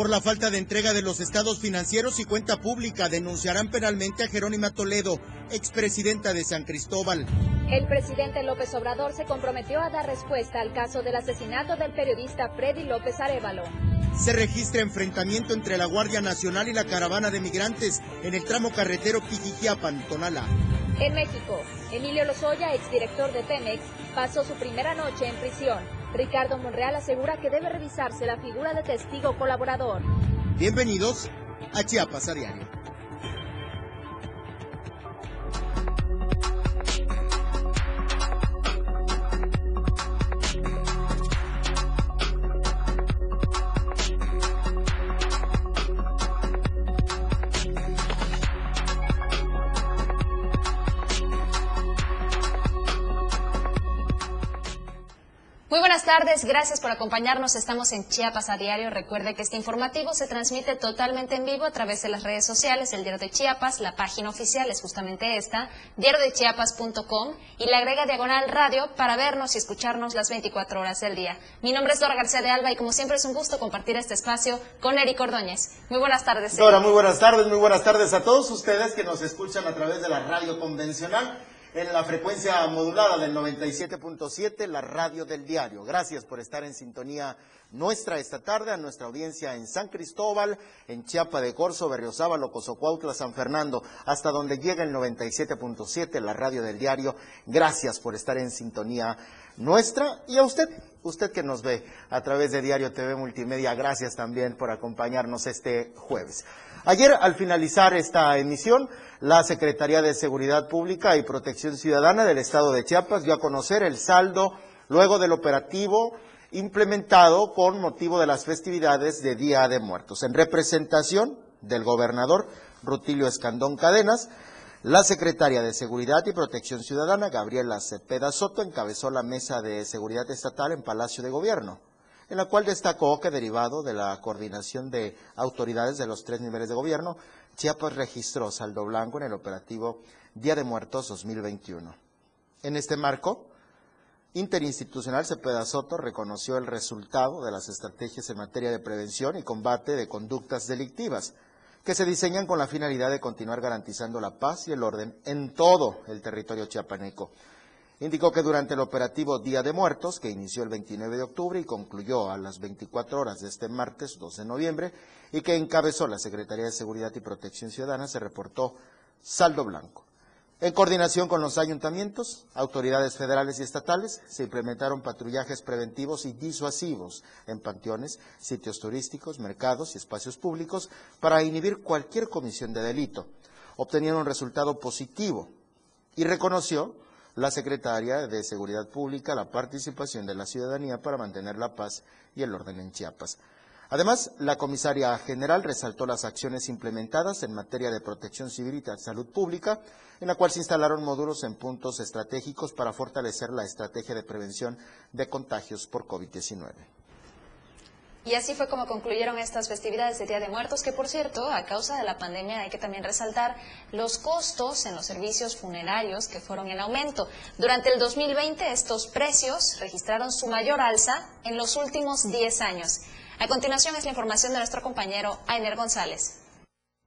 por la falta de entrega de los estados financieros y cuenta pública. Denunciarán penalmente a Jerónima Toledo, expresidenta de San Cristóbal. El presidente López Obrador se comprometió a dar respuesta al caso del asesinato del periodista Freddy López Arevalo. Se registra enfrentamiento entre la Guardia Nacional y la caravana de migrantes en el tramo carretero Pijijiapan-Tonala. En México, Emilio Lozoya, exdirector de Pemex, pasó su primera noche en prisión. Ricardo Monreal asegura que debe revisarse la figura de testigo colaborador. Bienvenidos a Chiapas a. Muy buenas tardes, gracias por acompañarnos. Estamos en Chiapas a diario. Recuerde que este informativo se transmite totalmente en vivo a través de las redes sociales, el Diario de Chiapas, la página oficial es justamente esta, diariodechiapas.com y la agrega diagonal radio para vernos y escucharnos las 24 horas del día. Mi nombre es Dora García de Alba y como siempre es un gusto compartir este espacio con Eric Ordóñez. Muy buenas tardes. Eric. Dora, muy buenas tardes, muy buenas tardes a todos ustedes que nos escuchan a través de la radio convencional en la frecuencia modulada del 97.7, la radio del diario. Gracias por estar en sintonía nuestra esta tarde, a nuestra audiencia en San Cristóbal, en Chiapa de Corzo, Berriozábal, Cozocuautla, San Fernando, hasta donde llega el 97.7, la radio del diario. Gracias por estar en sintonía nuestra y a usted, usted que nos ve a través de Diario TV Multimedia, gracias también por acompañarnos este jueves. Ayer, al finalizar esta emisión, la Secretaría de Seguridad Pública y Protección Ciudadana del Estado de Chiapas dio a conocer el saldo luego del operativo implementado con motivo de las festividades de Día de Muertos. En representación del gobernador Rutilio Escandón Cadenas, la secretaria de Seguridad y Protección Ciudadana, Gabriela Cepeda Soto, encabezó la mesa de seguridad estatal en Palacio de Gobierno en la cual destacó que derivado de la coordinación de autoridades de los tres niveles de gobierno, Chiapas registró saldo blanco en el operativo Día de Muertos 2021. En este marco, interinstitucional Cepeda Soto reconoció el resultado de las estrategias en materia de prevención y combate de conductas delictivas, que se diseñan con la finalidad de continuar garantizando la paz y el orden en todo el territorio chiapaneco. Indicó que durante el operativo Día de Muertos, que inició el 29 de octubre y concluyó a las 24 horas de este martes 12 de noviembre, y que encabezó la Secretaría de Seguridad y Protección Ciudadana, se reportó saldo blanco. En coordinación con los ayuntamientos, autoridades federales y estatales, se implementaron patrullajes preventivos y disuasivos en panteones, sitios turísticos, mercados y espacios públicos para inhibir cualquier comisión de delito. Obtenieron un resultado positivo y reconoció la secretaria de Seguridad Pública la participación de la ciudadanía para mantener la paz y el orden en Chiapas. Además, la comisaria general resaltó las acciones implementadas en materia de protección civil y salud pública, en la cual se instalaron módulos en puntos estratégicos para fortalecer la estrategia de prevención de contagios por COVID-19. Y así fue como concluyeron estas festividades de Día de Muertos, que por cierto, a causa de la pandemia hay que también resaltar los costos en los servicios funerarios que fueron en aumento. Durante el 2020 estos precios registraron su mayor alza en los últimos 10 años. A continuación es la información de nuestro compañero Ainer González.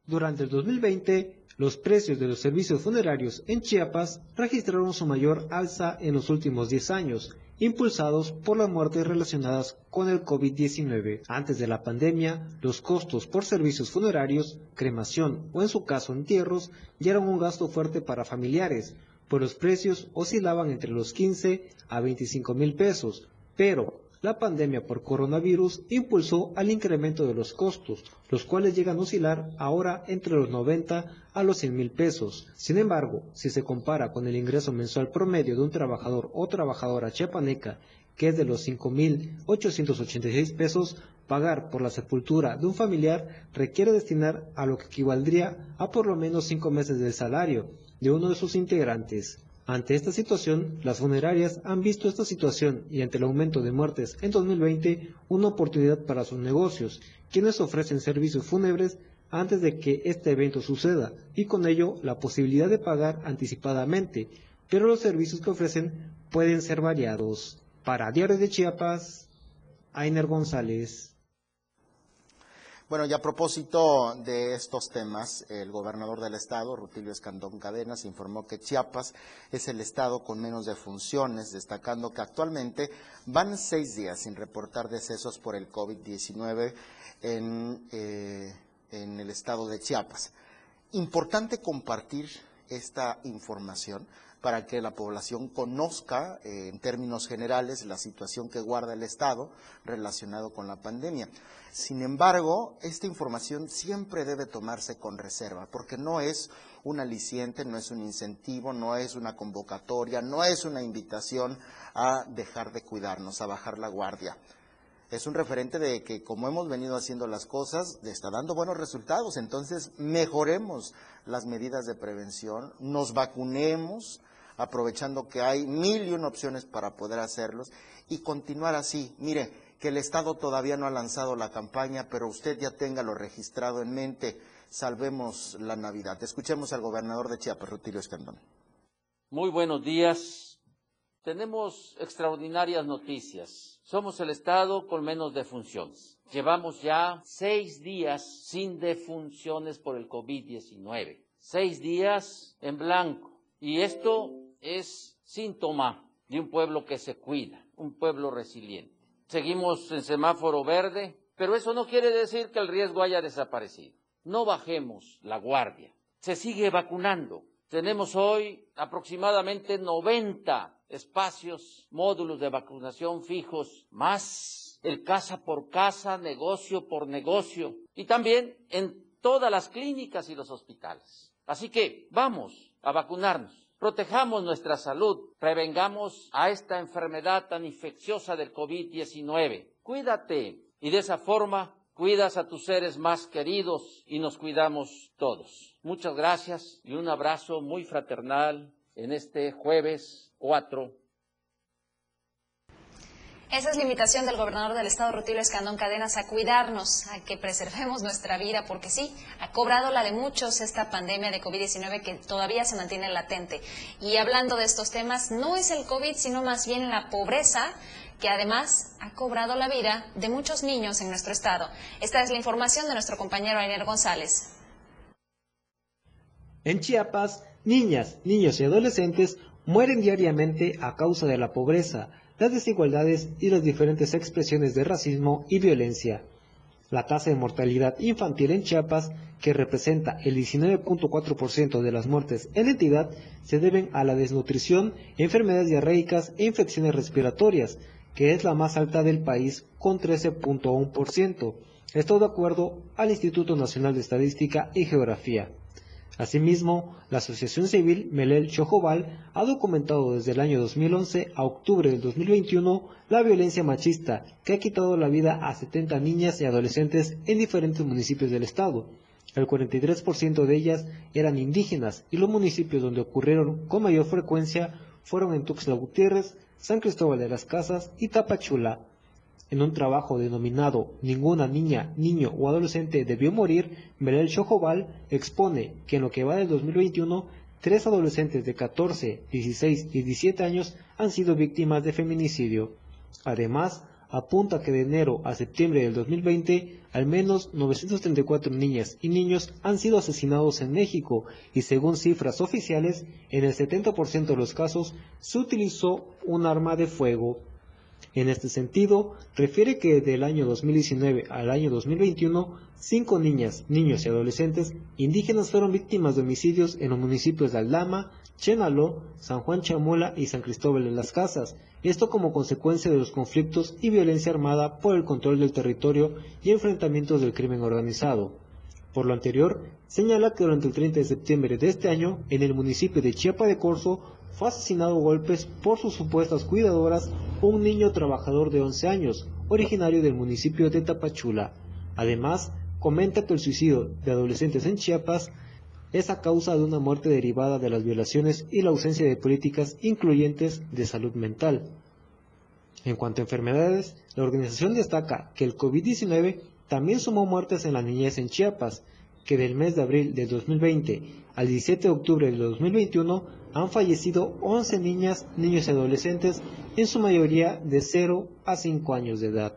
Durante el 2020, los precios de los servicios funerarios en Chiapas registraron su mayor alza en los últimos 10 años impulsados por las muertes relacionadas con el COVID-19. Antes de la pandemia, los costos por servicios funerarios, cremación o en su caso entierros ya eran un gasto fuerte para familiares, pues los precios oscilaban entre los 15 a 25 mil pesos, pero la pandemia por coronavirus impulsó al incremento de los costos, los cuales llegan a oscilar ahora entre los 90 a los 100 mil pesos. Sin embargo, si se compara con el ingreso mensual promedio de un trabajador o trabajadora chiapaneca, que es de los 5.886 pesos, pagar por la sepultura de un familiar requiere destinar a lo que equivaldría a por lo menos cinco meses del salario de uno de sus integrantes. Ante esta situación, las funerarias han visto esta situación y ante el aumento de muertes en 2020, una oportunidad para sus negocios, quienes ofrecen servicios fúnebres antes de que este evento suceda y con ello la posibilidad de pagar anticipadamente, pero los servicios que ofrecen pueden ser variados. Para Diario de Chiapas, Ainer González. Bueno, y a propósito de estos temas, el gobernador del estado, Rutilio Escandón Cadenas, informó que Chiapas es el estado con menos defunciones, destacando que actualmente van seis días sin reportar decesos por el COVID-19 en, eh, en el estado de Chiapas. Importante compartir esta información para que la población conozca eh, en términos generales la situación que guarda el Estado relacionado con la pandemia. Sin embargo, esta información siempre debe tomarse con reserva, porque no es un aliciente, no es un incentivo, no es una convocatoria, no es una invitación a dejar de cuidarnos, a bajar la guardia. Es un referente de que como hemos venido haciendo las cosas, está dando buenos resultados. Entonces, mejoremos las medidas de prevención, nos vacunemos, aprovechando que hay mil y una opciones para poder hacerlos y continuar así. Mire, que el Estado todavía no ha lanzado la campaña, pero usted ya tenga lo registrado en mente. Salvemos la Navidad. Escuchemos al gobernador de Chiapas, Rutilio Escandón. Muy buenos días. Tenemos extraordinarias noticias. Somos el Estado con menos defunciones. Llevamos ya seis días sin defunciones por el COVID-19. Seis días en blanco. Y esto es síntoma de un pueblo que se cuida, un pueblo resiliente seguimos en semáforo verde, pero eso no quiere decir que el riesgo haya desaparecido. No bajemos la guardia. Se sigue vacunando. Tenemos hoy aproximadamente 90 espacios, módulos de vacunación fijos, más el casa por casa, negocio por negocio, y también en todas las clínicas y los hospitales. Así que vamos a vacunarnos protejamos nuestra salud, prevengamos a esta enfermedad tan infecciosa del COVID-19. Cuídate y de esa forma cuidas a tus seres más queridos y nos cuidamos todos. Muchas gracias y un abrazo muy fraternal en este jueves 4 esa es la invitación del gobernador del estado, Rutilio Escandón Cadenas, a cuidarnos, a que preservemos nuestra vida, porque sí, ha cobrado la de muchos esta pandemia de COVID-19 que todavía se mantiene latente. Y hablando de estos temas, no es el COVID, sino más bien la pobreza que además ha cobrado la vida de muchos niños en nuestro estado. Esta es la información de nuestro compañero Ainer González. En Chiapas, niñas, niños y adolescentes mueren diariamente a causa de la pobreza las desigualdades y las diferentes expresiones de racismo y violencia. La tasa de mortalidad infantil en Chiapas, que representa el 19.4% de las muertes en la entidad, se deben a la desnutrición, enfermedades diarreicas e infecciones respiratorias, que es la más alta del país con 13.1%. Esto de acuerdo al Instituto Nacional de Estadística y Geografía. Asimismo, la Asociación Civil Melel Chojobal ha documentado desde el año 2011 a octubre del 2021 la violencia machista que ha quitado la vida a 70 niñas y adolescentes en diferentes municipios del estado. El 43% de ellas eran indígenas y los municipios donde ocurrieron con mayor frecuencia fueron en Tuxtla Gutiérrez, San Cristóbal de las Casas y Tapachula. En un trabajo denominado Ninguna niña, niño o adolescente debió morir, Belel Chojobal expone que en lo que va del 2021, tres adolescentes de 14, 16 y 17 años han sido víctimas de feminicidio. Además, apunta que de enero a septiembre del 2020, al menos 934 niñas y niños han sido asesinados en México y según cifras oficiales, en el 70% de los casos se utilizó un arma de fuego. En este sentido, refiere que del año 2019 al año 2021, cinco niñas, niños y adolescentes indígenas fueron víctimas de homicidios en los municipios de Aldama, Chenaló, San Juan Chamula y San Cristóbal de las Casas, esto como consecuencia de los conflictos y violencia armada por el control del territorio y enfrentamientos del crimen organizado. Por lo anterior, señala que durante el 30 de septiembre de este año, en el municipio de Chiapa de Corzo, fue asesinado a golpes por sus supuestas cuidadoras un niño trabajador de 11 años, originario del municipio de Tapachula. Además, comenta que el suicidio de adolescentes en Chiapas es a causa de una muerte derivada de las violaciones y la ausencia de políticas incluyentes de salud mental. En cuanto a enfermedades, la organización destaca que el COVID-19 también sumó muertes en la niñez en Chiapas, que del mes de abril de 2020 al 17 de octubre de 2021 han fallecido 11 niñas, niños y adolescentes, en su mayoría de 0 a 5 años de edad.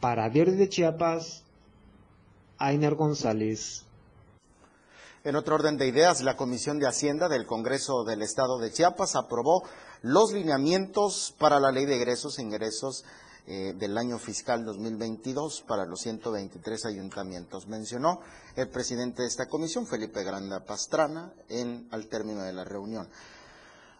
Para Diario de Chiapas, Ainer González. En otro orden de ideas, la Comisión de Hacienda del Congreso del Estado de Chiapas aprobó los lineamientos para la ley de egresos e ingresos eh, del año fiscal 2022 para los 123 ayuntamientos. Mencionó el presidente de esta comisión, Felipe Granda Pastrana, en, al término de la reunión.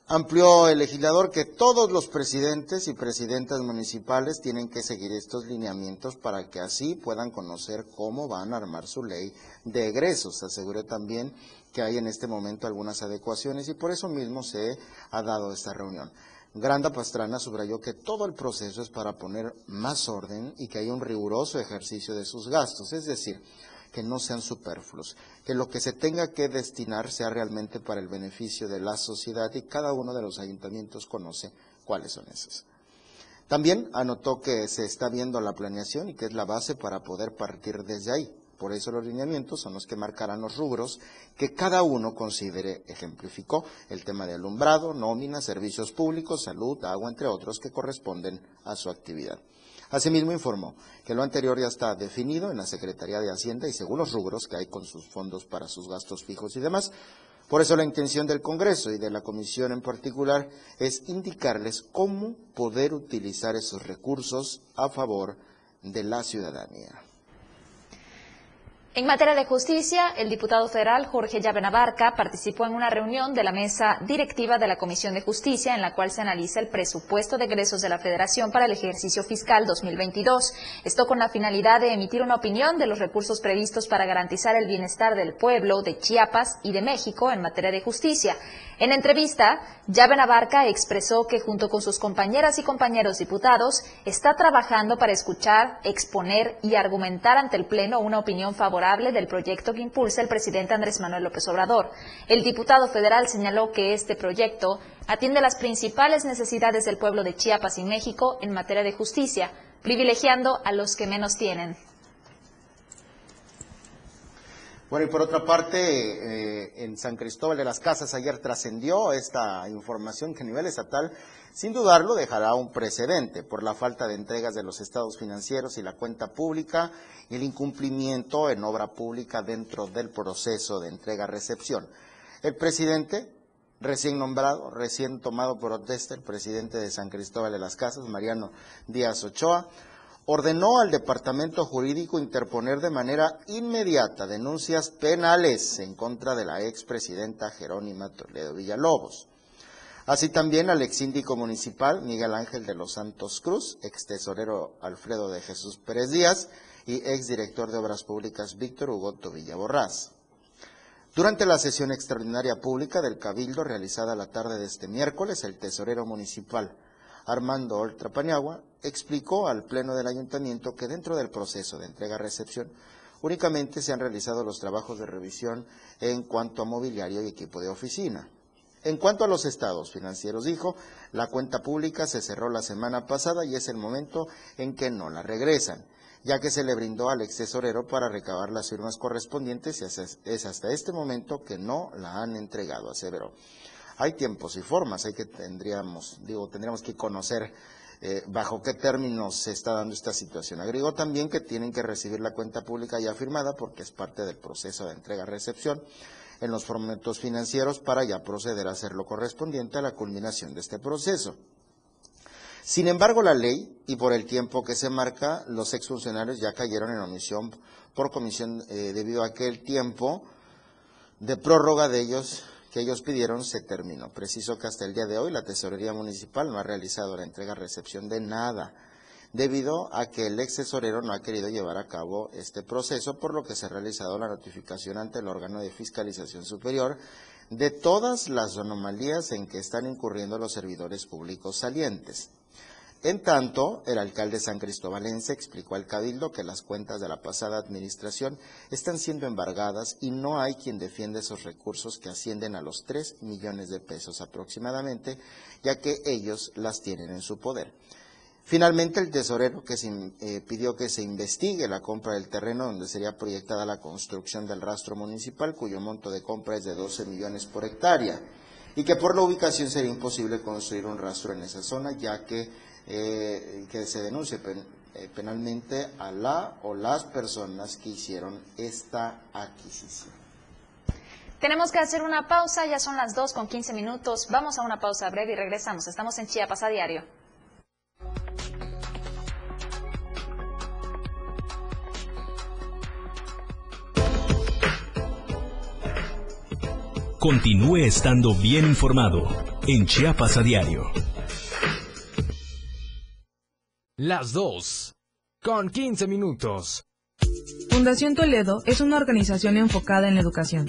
Amplió el legislador que todos los presidentes y presidentas municipales tienen que seguir estos lineamientos para que así puedan conocer cómo van a armar su ley de egresos. Aseguró también que hay en este momento algunas adecuaciones y por eso mismo se ha dado esta reunión. Granda Pastrana subrayó que todo el proceso es para poner más orden y que hay un riguroso ejercicio de sus gastos, es decir, que no sean superfluos, que lo que se tenga que destinar sea realmente para el beneficio de la sociedad y cada uno de los ayuntamientos conoce cuáles son esos. También anotó que se está viendo la planeación y que es la base para poder partir desde ahí. Por eso los lineamientos son los que marcarán los rubros que cada uno considere, ejemplificó el tema de alumbrado, nómina, servicios públicos, salud, agua, entre otros, que corresponden a su actividad. Asimismo informó que lo anterior ya está definido en la Secretaría de Hacienda y según los rubros que hay con sus fondos para sus gastos fijos y demás. Por eso la intención del Congreso y de la Comisión en particular es indicarles cómo poder utilizar esos recursos a favor de la ciudadanía. En materia de justicia, el diputado federal Jorge Llavenabarca participó en una reunión de la mesa directiva de la Comisión de Justicia en la cual se analiza el presupuesto de egresos de la Federación para el ejercicio fiscal 2022. Esto con la finalidad de emitir una opinión de los recursos previstos para garantizar el bienestar del pueblo de Chiapas y de México en materia de justicia. En entrevista, Llave Abarca expresó que junto con sus compañeras y compañeros diputados está trabajando para escuchar, exponer y argumentar ante el Pleno una opinión favorable del proyecto que impulsa el presidente Andrés Manuel López Obrador. El diputado federal señaló que este proyecto atiende las principales necesidades del pueblo de Chiapas y México en materia de justicia, privilegiando a los que menos tienen. Bueno, y por otra parte, eh, en San Cristóbal de las Casas ayer trascendió esta información que a nivel estatal, sin dudarlo, dejará un precedente por la falta de entregas de los estados financieros y la cuenta pública y el incumplimiento en obra pública dentro del proceso de entrega-recepción. El presidente, recién nombrado, recién tomado por protesta, el presidente de San Cristóbal de las Casas, Mariano Díaz Ochoa, ordenó al Departamento Jurídico interponer de manera inmediata denuncias penales en contra de la expresidenta Jerónima Toledo Villalobos. Así también al exsíndico municipal Miguel Ángel de los Santos Cruz, ex tesorero Alfredo de Jesús Pérez Díaz y exdirector de Obras Públicas Víctor Hugo Tobilla Borrás. Durante la sesión extraordinaria pública del Cabildo realizada la tarde de este miércoles, el tesorero municipal Armando Oltra Paniagua, explicó al Pleno del Ayuntamiento que dentro del proceso de entrega-recepción únicamente se han realizado los trabajos de revisión en cuanto a mobiliario y equipo de oficina. En cuanto a los estados financieros, dijo, la cuenta pública se cerró la semana pasada y es el momento en que no la regresan, ya que se le brindó al excesorero para recabar las firmas correspondientes y es hasta este momento que no la han entregado, aseveró hay tiempos y formas, hay que tendríamos, digo, tendríamos que conocer eh, bajo qué términos se está dando esta situación. Agregó también que tienen que recibir la cuenta pública ya firmada porque es parte del proceso de entrega-recepción en los formatos financieros para ya proceder a hacer lo correspondiente a la culminación de este proceso. Sin embargo, la ley y por el tiempo que se marca, los exfuncionarios ya cayeron en omisión por comisión eh, debido a que el tiempo de prórroga de ellos que ellos pidieron se terminó. Preciso que hasta el día de hoy la Tesorería Municipal no ha realizado la entrega-recepción de nada, debido a que el ex tesorero no ha querido llevar a cabo este proceso, por lo que se ha realizado la notificación ante el órgano de fiscalización superior de todas las anomalías en que están incurriendo los servidores públicos salientes. En tanto, el alcalde San Cristobalense explicó al Cabildo que las cuentas de la pasada administración están siendo embargadas y no hay quien defienda esos recursos que ascienden a los 3 millones de pesos aproximadamente, ya que ellos las tienen en su poder. Finalmente, el tesorero que eh, pidió que se investigue la compra del terreno donde sería proyectada la construcción del rastro municipal, cuyo monto de compra es de 12 millones por hectárea, y que por la ubicación sería imposible construir un rastro en esa zona, ya que eh, que se denuncie eh, penalmente a la o las personas que hicieron esta adquisición. Tenemos que hacer una pausa, ya son las 2 con 15 minutos. Vamos a una pausa breve y regresamos. Estamos en Chiapas a diario. Continúe estando bien informado en Chiapas a diario. Las 2 con 15 minutos. Fundación Toledo es una organización enfocada en la educación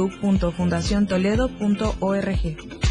www.fundaciontoledo.org.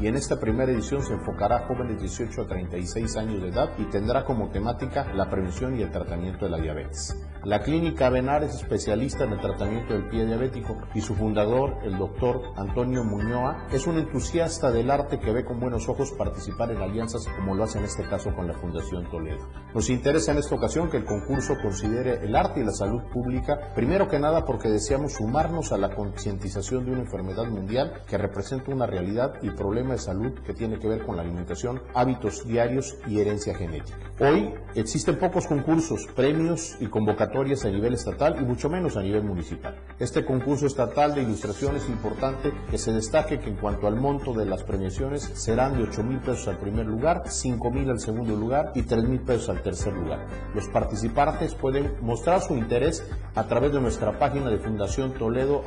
y en esta primera edición se enfocará a jóvenes de 18 a 36 años de edad y tendrá como temática la prevención y el tratamiento de la diabetes. La clínica Benar es especialista en el tratamiento del pie diabético y su fundador, el doctor Antonio Muñoa, es un entusiasta del arte que ve con buenos ojos participar en alianzas como lo hace en este caso con la Fundación Toledo. Nos interesa en esta ocasión que el concurso considere el arte y la salud pública, primero que nada porque deseamos sumarnos a la concientización de una enfermedad mundial que representa una realidad y problema de salud que tiene que ver con la alimentación, hábitos diarios y herencia genética. Hoy existen pocos concursos, premios y convocatorias a nivel estatal y mucho menos a nivel municipal. Este concurso estatal de ilustración es importante que se destaque que en cuanto al monto de las premiaciones serán de 8 mil pesos al primer lugar, 5 mil al segundo lugar y 3 mil pesos al tercer lugar. Los participantes pueden mostrar su interés a través de nuestra página de Fundación Toledo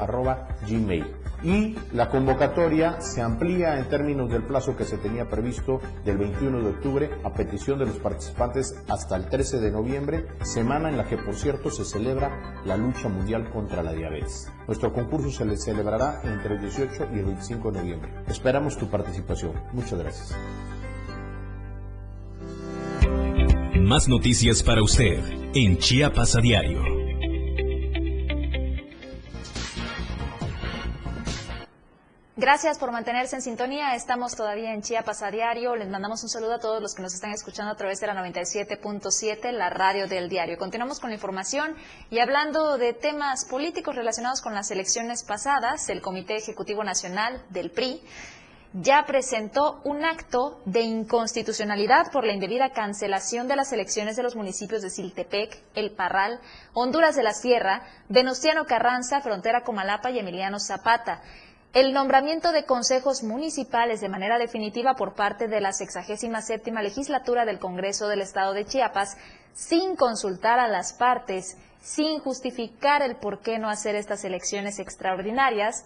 gmail. Y la convocatoria se amplía en términos del plazo que se tenía previsto del 21 de octubre a petición de los participantes hasta el 13 de noviembre, semana en la que por cierto se celebra la lucha mundial contra la diabetes. Nuestro concurso se le celebrará entre el 18 y el 25 de noviembre. Esperamos tu participación. Muchas gracias. Más noticias para usted en Chiapas a diario. Gracias por mantenerse en sintonía. Estamos todavía en Chiapas a diario. Les mandamos un saludo a todos los que nos están escuchando a través de la 97.7, la radio del diario. Continuamos con la información y hablando de temas políticos relacionados con las elecciones pasadas, el Comité Ejecutivo Nacional del PRI ya presentó un acto de inconstitucionalidad por la indebida cancelación de las elecciones de los municipios de Siltepec, El Parral, Honduras de la Sierra, Venustiano Carranza, Frontera Comalapa y Emiliano Zapata el nombramiento de consejos municipales de manera definitiva por parte de la 67 legislatura del Congreso del Estado de Chiapas, sin consultar a las partes, sin justificar el por qué no hacer estas elecciones extraordinarias,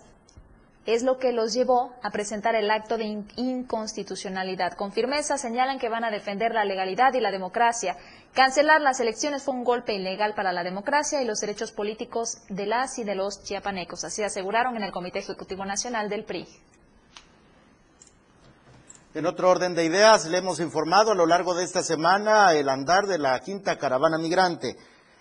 es lo que los llevó a presentar el acto de inconstitucionalidad. Con firmeza señalan que van a defender la legalidad y la democracia. Cancelar las elecciones fue un golpe ilegal para la democracia y los derechos políticos de las y de los chiapanecos, así aseguraron en el Comité Ejecutivo Nacional del PRI. En otro orden de ideas, le hemos informado a lo largo de esta semana el andar de la quinta caravana migrante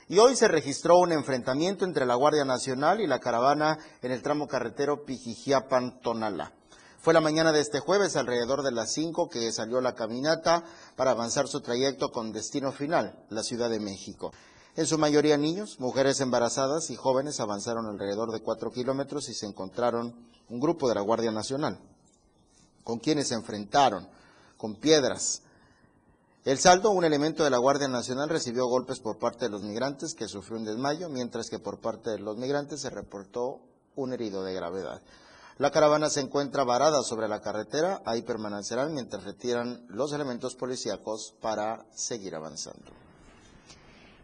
y hoy se registró un enfrentamiento entre la Guardia Nacional y la caravana en el tramo carretero Pijijiapan-Tonala. Fue la mañana de este jueves, alrededor de las 5, que salió la caminata para avanzar su trayecto con destino final, la Ciudad de México. En su mayoría niños, mujeres embarazadas y jóvenes avanzaron alrededor de 4 kilómetros y se encontraron un grupo de la Guardia Nacional, con quienes se enfrentaron con piedras, el saldo, un elemento de la Guardia Nacional recibió golpes por parte de los migrantes que sufrió un desmayo, mientras que por parte de los migrantes se reportó un herido de gravedad. La caravana se encuentra varada sobre la carretera, ahí permanecerán mientras retiran los elementos policíacos para seguir avanzando.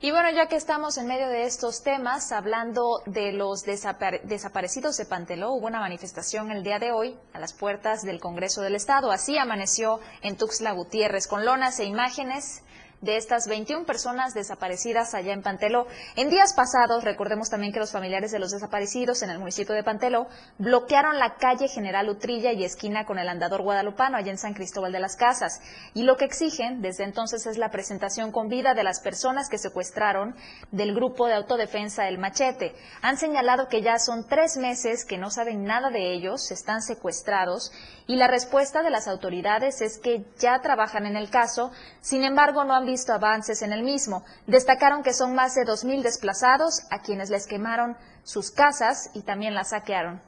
Y bueno, ya que estamos en medio de estos temas, hablando de los desaparecidos de Panteló, hubo una manifestación el día de hoy a las puertas del Congreso del Estado. Así amaneció en Tuxtla Gutiérrez, con lonas e imágenes de estas 21 personas desaparecidas allá en Panteló. En días pasados, recordemos también que los familiares de los desaparecidos en el municipio de Panteló bloquearon la calle General Utrilla y esquina con el andador guadalupano allá en San Cristóbal de las Casas. Y lo que exigen desde entonces es la presentación con vida de las personas que secuestraron del grupo de autodefensa El Machete. Han señalado que ya son tres meses que no saben nada de ellos, están secuestrados y la respuesta de las autoridades es que ya trabajan en el caso, sin embargo no han visto avances en el mismo. Destacaron que son más de 2.000 desplazados a quienes les quemaron sus casas y también las saquearon.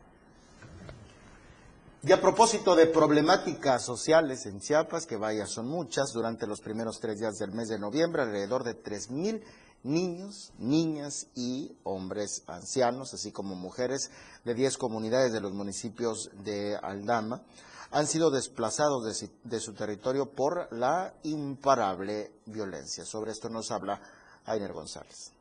Y a propósito de problemáticas sociales en Chiapas, que vaya, son muchas, durante los primeros tres días del mes de noviembre, alrededor de 3.000 niños, niñas y hombres ancianos, así como mujeres de 10 comunidades de los municipios de Aldama, han sido desplazados de, su territorio por la imparable violencia. Sobre esto nos habla Ainer González.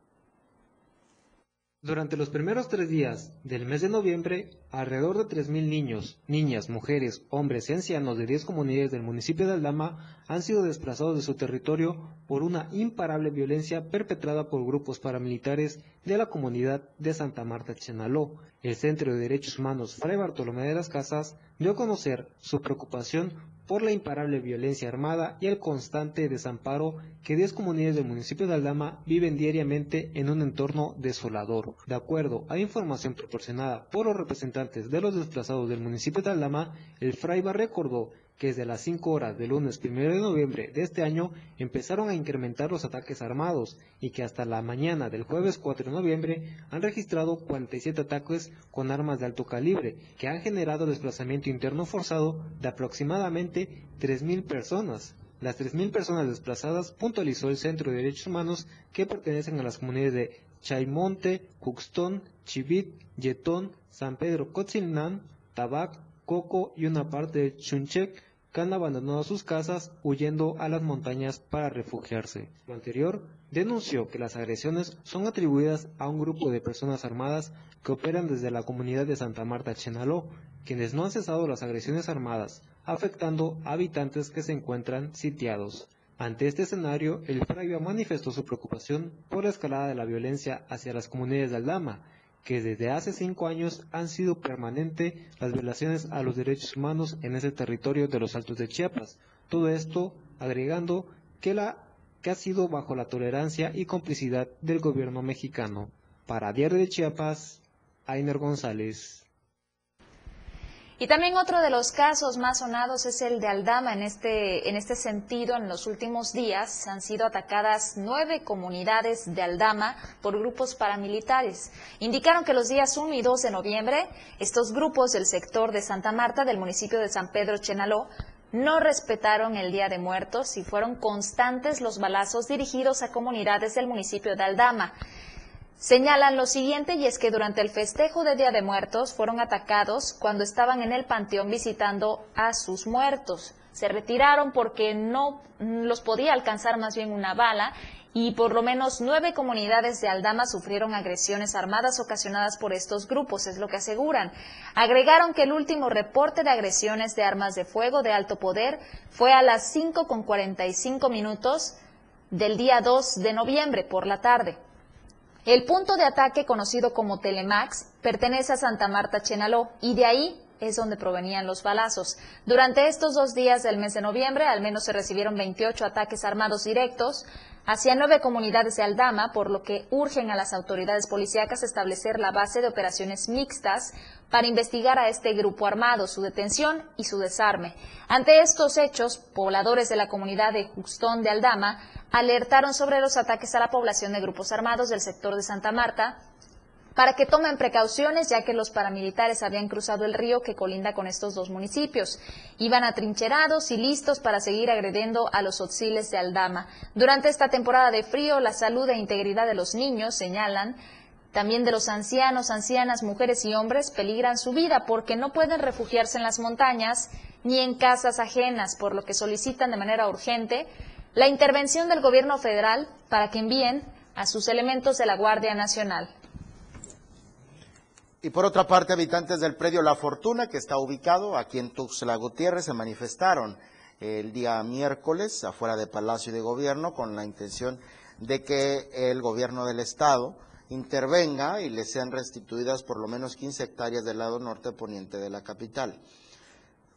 Durante los primeros tres días del mes de noviembre, alrededor de 3.000 niños, niñas, mujeres, hombres y ancianos de 10 comunidades del municipio de Aldama han sido desplazados de su territorio por una imparable violencia perpetrada por grupos paramilitares de la comunidad de Santa Marta Chenaló. El Centro de Derechos Humanos Fray Bartolomé de las Casas dio a conocer su preocupación por la imparable violencia armada y el constante desamparo que 10 comunidades del municipio de Aldama viven diariamente en un entorno desolador. De acuerdo a información proporcionada por los representantes de los desplazados del municipio de Aldama, el Fraiba recordó que desde las 5 horas del lunes 1 de noviembre de este año empezaron a incrementar los ataques armados y que hasta la mañana del jueves 4 de noviembre han registrado 47 ataques con armas de alto calibre que han generado desplazamiento interno forzado de aproximadamente 3.000 personas. Las 3.000 personas desplazadas puntualizó el Centro de Derechos Humanos que pertenecen a las comunidades de Chaimonte, Cuxtón, Chivit, Yetón, San Pedro Cotzilnán, Tabac, Coco y una parte de Chunchek que han abandonado sus casas huyendo a las montañas para refugiarse. Lo anterior denunció que las agresiones son atribuidas a un grupo de personas armadas que operan desde la comunidad de Santa Marta Chenaló, quienes no han cesado las agresiones armadas, afectando a habitantes que se encuentran sitiados. Ante este escenario, el fraile manifestó su preocupación por la escalada de la violencia hacia las comunidades de Aldama que desde hace cinco años han sido permanentes las violaciones a los derechos humanos en ese territorio de los Altos de Chiapas. Todo esto agregando que, la, que ha sido bajo la tolerancia y complicidad del gobierno mexicano. Para Diario de Chiapas, Ainer González. Y también otro de los casos más sonados es el de Aldama. En este, en este sentido, en los últimos días han sido atacadas nueve comunidades de Aldama por grupos paramilitares. Indicaron que los días 1 y 2 de noviembre, estos grupos del sector de Santa Marta, del municipio de San Pedro Chenaló, no respetaron el Día de Muertos y fueron constantes los balazos dirigidos a comunidades del municipio de Aldama. Señalan lo siguiente y es que durante el festejo de Día de Muertos fueron atacados cuando estaban en el panteón visitando a sus muertos. Se retiraron porque no los podía alcanzar más bien una bala y por lo menos nueve comunidades de Aldama sufrieron agresiones armadas ocasionadas por estos grupos, es lo que aseguran. Agregaron que el último reporte de agresiones de armas de fuego de alto poder fue a las 5 con 45 minutos del día 2 de noviembre por la tarde. El punto de ataque conocido como Telemax pertenece a Santa Marta Chenaló y de ahí es donde provenían los balazos. Durante estos dos días del mes de noviembre, al menos se recibieron 28 ataques armados directos hacia nueve comunidades de Aldama, por lo que urgen a las autoridades policíacas establecer la base de operaciones mixtas para investigar a este grupo armado, su detención y su desarme. Ante estos hechos, pobladores de la comunidad de Justón de Aldama alertaron sobre los ataques a la población de grupos armados del sector de Santa Marta para que tomen precauciones ya que los paramilitares habían cruzado el río que colinda con estos dos municipios. Iban atrincherados y listos para seguir agrediendo a los otziles de Aldama. Durante esta temporada de frío, la salud e integridad de los niños, señalan, también de los ancianos, ancianas, mujeres y hombres, peligran su vida porque no pueden refugiarse en las montañas ni en casas ajenas, por lo que solicitan de manera urgente la intervención del gobierno federal para que envíen a sus elementos de la Guardia Nacional. Y por otra parte, habitantes del predio La Fortuna, que está ubicado aquí en Tuxtla Gutiérrez, se manifestaron el día miércoles afuera de Palacio de Gobierno con la intención de que el gobierno del estado intervenga y les sean restituidas por lo menos 15 hectáreas del lado norte poniente de la capital.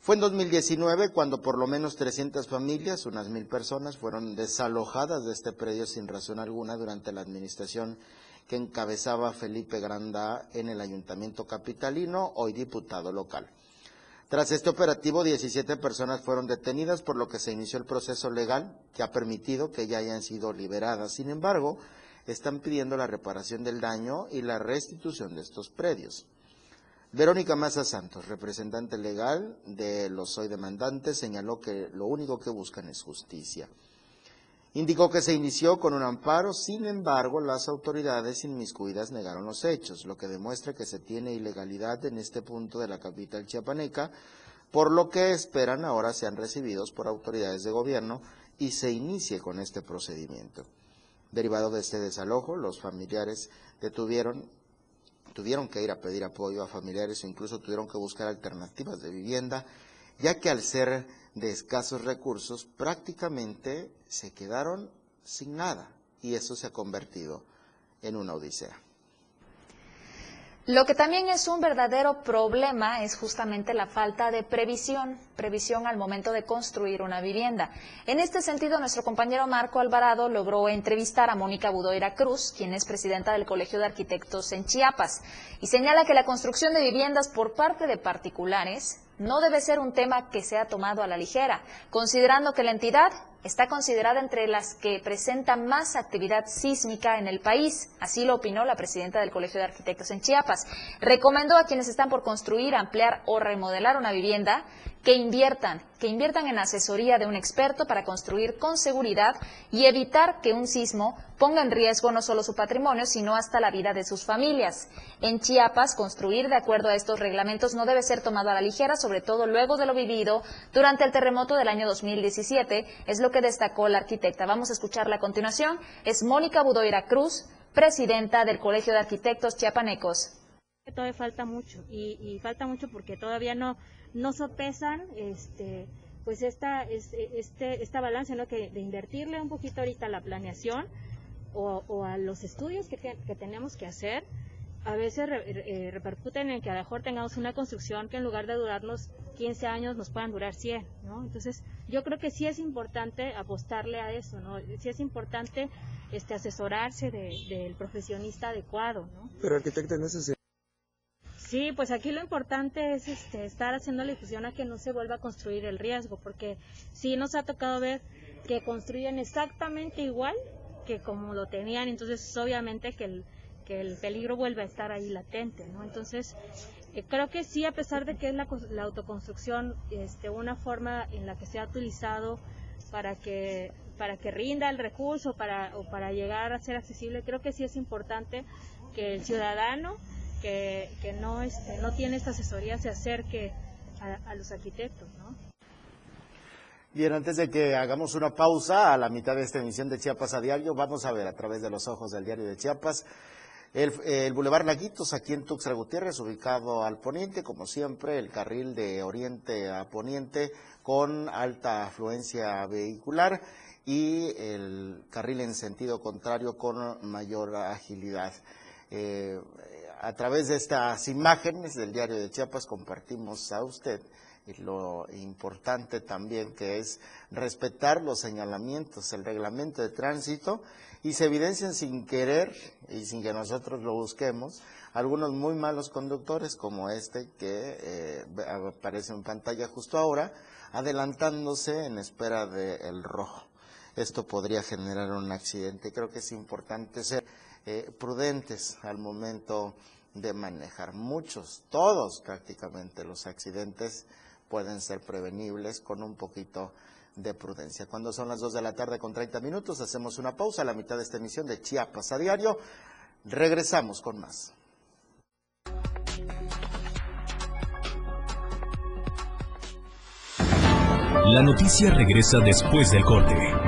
Fue en 2019 cuando por lo menos 300 familias, unas mil personas, fueron desalojadas de este predio sin razón alguna durante la administración que encabezaba Felipe Granda en el ayuntamiento capitalino, hoy diputado local. Tras este operativo, 17 personas fueron detenidas, por lo que se inició el proceso legal que ha permitido que ya hayan sido liberadas. Sin embargo, están pidiendo la reparación del daño y la restitución de estos predios. Verónica Maza Santos, representante legal de los hoy demandantes, señaló que lo único que buscan es justicia. Indicó que se inició con un amparo, sin embargo, las autoridades inmiscuidas negaron los hechos, lo que demuestra que se tiene ilegalidad en este punto de la capital chiapaneca, por lo que esperan ahora sean recibidos por autoridades de gobierno y se inicie con este procedimiento. Derivado de este desalojo, los familiares detuvieron tuvieron que ir a pedir apoyo a familiares o incluso tuvieron que buscar alternativas de vivienda, ya que al ser de escasos recursos prácticamente se quedaron sin nada y eso se ha convertido en una odisea. Lo que también es un verdadero problema es justamente la falta de previsión, previsión al momento de construir una vivienda. En este sentido, nuestro compañero Marco Alvarado logró entrevistar a Mónica Budoira Cruz, quien es presidenta del Colegio de Arquitectos en Chiapas, y señala que la construcción de viviendas por parte de particulares no debe ser un tema que sea tomado a la ligera, considerando que la entidad está considerada entre las que presentan más actividad sísmica en el país. Así lo opinó la presidenta del Colegio de Arquitectos en Chiapas. Recomendó a quienes están por construir, ampliar o remodelar una vivienda que inviertan, que inviertan en asesoría de un experto para construir con seguridad y evitar que un sismo ponga en riesgo no solo su patrimonio, sino hasta la vida de sus familias. En Chiapas, construir de acuerdo a estos reglamentos no debe ser tomado a la ligera, sobre todo luego de lo vivido durante el terremoto del año 2017, es lo que destacó la arquitecta. Vamos a escucharla a continuación. Es Mónica Budoira Cruz, presidenta del Colegio de Arquitectos Chiapanecos. Todavía falta mucho y, falta mucho porque todavía no, no sopesan este, pues esta, este, esta balance ¿no? que de invertirle un poquito ahorita a la planeación o, a los estudios que, que tenemos que hacer a veces eh, repercuten en que a lo mejor tengamos una construcción que en lugar de durarnos 15 años nos puedan durar 100, ¿no? Entonces, yo creo que sí es importante apostarle a eso, ¿no? Sí es importante este asesorarse del profesionista adecuado, ¿no? Pero arquitecto, en ese Sí, pues aquí lo importante es este, estar haciendo la difusión a que no se vuelva a construir el riesgo, porque sí nos ha tocado ver que construyen exactamente igual que como lo tenían, entonces obviamente que el, que el peligro vuelve a estar ahí latente, ¿no? Entonces, eh, creo que sí, a pesar de que es la, autoconstrucción este, una forma en la que se ha utilizado para que para que rinda el recurso para, o para llegar a ser accesible, creo que sí es importante que el ciudadano que, no, este, no tiene esta asesoría se acerque a, los arquitectos, ¿no? Bien, antes de que hagamos una pausa a la mitad de esta emisión de Chiapas a diario, vamos a ver a través de los ojos del diario de Chiapas el, el Boulevard Laguitos, aquí en Tuxtla Gutiérrez, ubicado al poniente, como siempre, el carril de oriente a poniente con alta afluencia vehicular y el carril en sentido contrario con mayor agilidad. Eh, a través de estas imágenes del diario de Chiapas compartimos a usted lo importante también que es respetar los señalamientos, el reglamento de tránsito y se evidencian sin querer y sin que nosotros lo busquemos algunos muy malos conductores como este que eh, aparece en pantalla justo ahora, adelantándose en espera del rojo. Esto podría generar un accidente. Creo que es importante ser eh, prudentes al momento de manejar. Muchos, todos prácticamente los accidentes pueden ser prevenibles con un poquito de prudencia. Cuando son las 2 de la tarde con 30 minutos, hacemos una pausa a la mitad de esta emisión de Chiapas a diario. Regresamos con más. La noticia regresa después del corte.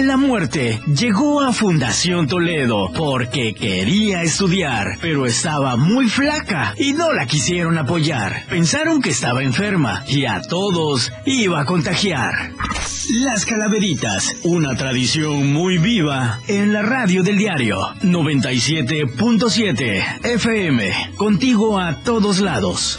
La muerte llegó a Fundación Toledo porque quería estudiar, pero estaba muy flaca y no la quisieron apoyar. Pensaron que estaba enferma y a todos iba a contagiar. Las Calaveritas, una tradición muy viva en la radio del diario 97.7 FM, contigo a todos lados.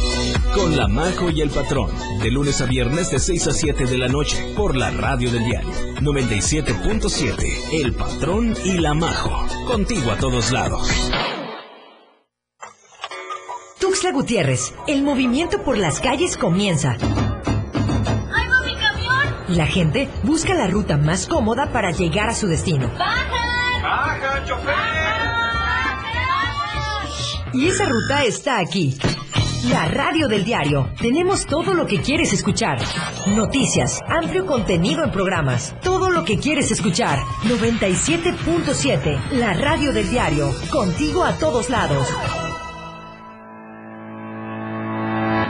con La Majo y el Patrón, de lunes a viernes de 6 a 7 de la noche, por la radio del diario 97.7, El Patrón y La Majo, contigo a todos lados. Tuxtla Gutiérrez, el movimiento por las calles comienza. ¡Ay, mi camión! Y la gente busca la ruta más cómoda para llegar a su destino. ¡Baja! ¡Baja, chofer! Y esa ruta está aquí. La radio del diario. Tenemos todo lo que quieres escuchar. Noticias, amplio contenido en programas. Todo lo que quieres escuchar. 97.7. La radio del diario. Contigo a todos lados.